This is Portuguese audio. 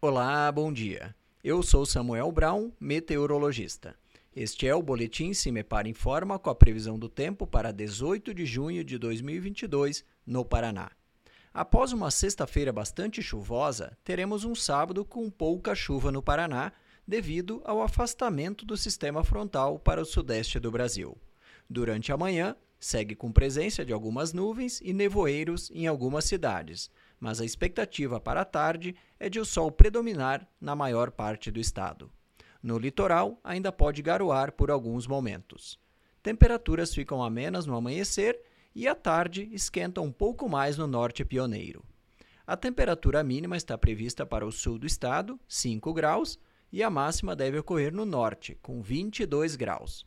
Olá, bom dia. Eu sou Samuel Brown, meteorologista. Este é o boletim Cimepar Informa com a previsão do tempo para 18 de junho de 2022 no Paraná. Após uma sexta-feira bastante chuvosa, teremos um sábado com pouca chuva no Paraná, devido ao afastamento do sistema frontal para o sudeste do Brasil. Durante a manhã, segue com presença de algumas nuvens e nevoeiros em algumas cidades, mas a expectativa para a tarde é de o sol predominar na maior parte do estado. No litoral, ainda pode garoar por alguns momentos. Temperaturas ficam amenas no amanhecer e à tarde esquenta um pouco mais no norte pioneiro. A temperatura mínima está prevista para o sul do estado, 5 graus, e a máxima deve ocorrer no norte, com 22 graus.